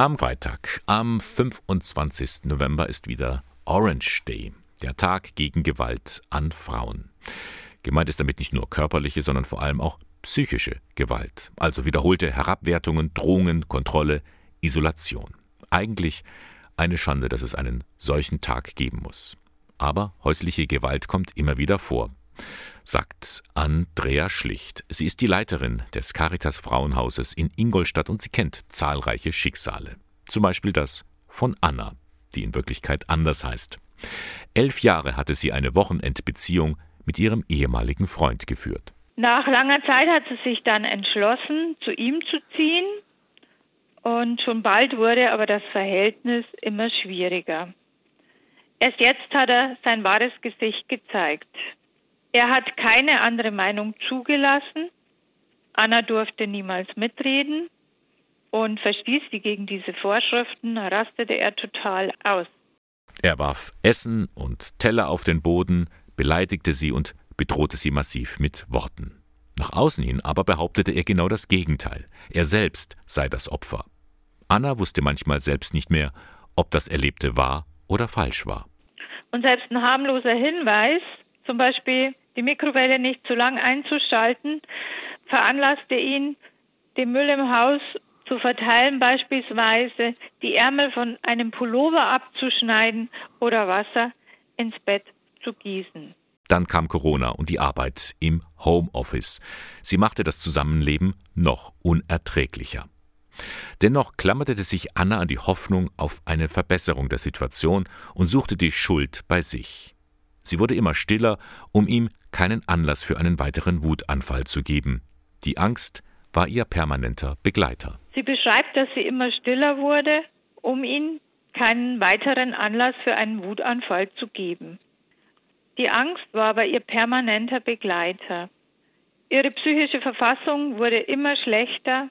Am Freitag, am 25. November, ist wieder Orange Day, der Tag gegen Gewalt an Frauen. Gemeint ist damit nicht nur körperliche, sondern vor allem auch psychische Gewalt, also wiederholte Herabwertungen, Drohungen, Kontrolle, Isolation. Eigentlich eine Schande, dass es einen solchen Tag geben muss. Aber häusliche Gewalt kommt immer wieder vor sagt Andrea Schlicht. Sie ist die Leiterin des Caritas Frauenhauses in Ingolstadt und sie kennt zahlreiche Schicksale. Zum Beispiel das von Anna, die in Wirklichkeit anders heißt. Elf Jahre hatte sie eine Wochenendbeziehung mit ihrem ehemaligen Freund geführt. Nach langer Zeit hat sie sich dann entschlossen, zu ihm zu ziehen. Und schon bald wurde aber das Verhältnis immer schwieriger. Erst jetzt hat er sein wahres Gesicht gezeigt. Er hat keine andere Meinung zugelassen. Anna durfte niemals mitreden und verstieß sie gegen diese Vorschriften, rastete er total aus. Er warf Essen und Teller auf den Boden, beleidigte sie und bedrohte sie massiv mit Worten. Nach außen hin aber behauptete er genau das Gegenteil. Er selbst sei das Opfer. Anna wusste manchmal selbst nicht mehr, ob das Erlebte wahr oder falsch war. Und selbst ein harmloser Hinweis, zum Beispiel die Mikrowelle nicht zu lang einzuschalten, veranlasste ihn, den Müll im Haus zu verteilen, beispielsweise die Ärmel von einem Pullover abzuschneiden oder Wasser ins Bett zu gießen. Dann kam Corona und die Arbeit im Homeoffice. Sie machte das Zusammenleben noch unerträglicher. Dennoch klammerte sich Anna an die Hoffnung auf eine Verbesserung der Situation und suchte die Schuld bei sich. Sie wurde immer stiller, um ihm keinen Anlass für einen weiteren Wutanfall zu geben. Die Angst war ihr permanenter Begleiter. Sie beschreibt, dass sie immer stiller wurde, um ihm keinen weiteren Anlass für einen Wutanfall zu geben. Die Angst war aber ihr permanenter Begleiter. Ihre psychische Verfassung wurde immer schlechter.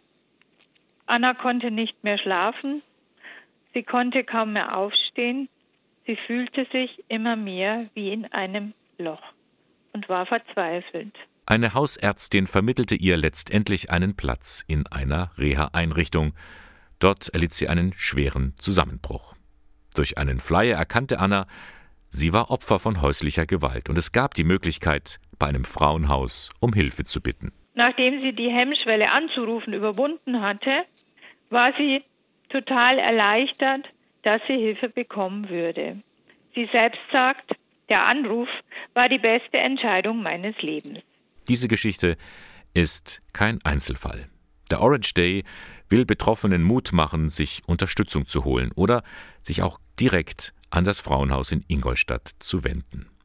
Anna konnte nicht mehr schlafen. Sie konnte kaum mehr aufstehen. Sie fühlte sich immer mehr wie in einem Loch und war verzweifelt. Eine Hausärztin vermittelte ihr letztendlich einen Platz in einer Reha-Einrichtung. Dort erlitt sie einen schweren Zusammenbruch. Durch einen Flyer erkannte Anna, sie war Opfer von häuslicher Gewalt und es gab die Möglichkeit, bei einem Frauenhaus um Hilfe zu bitten. Nachdem sie die Hemmschwelle anzurufen überwunden hatte, war sie total erleichtert, dass sie Hilfe bekommen würde. Sie selbst sagt, der Anruf war die beste Entscheidung meines Lebens. Diese Geschichte ist kein Einzelfall. Der Orange Day will Betroffenen Mut machen, sich Unterstützung zu holen oder sich auch direkt an das Frauenhaus in Ingolstadt zu wenden.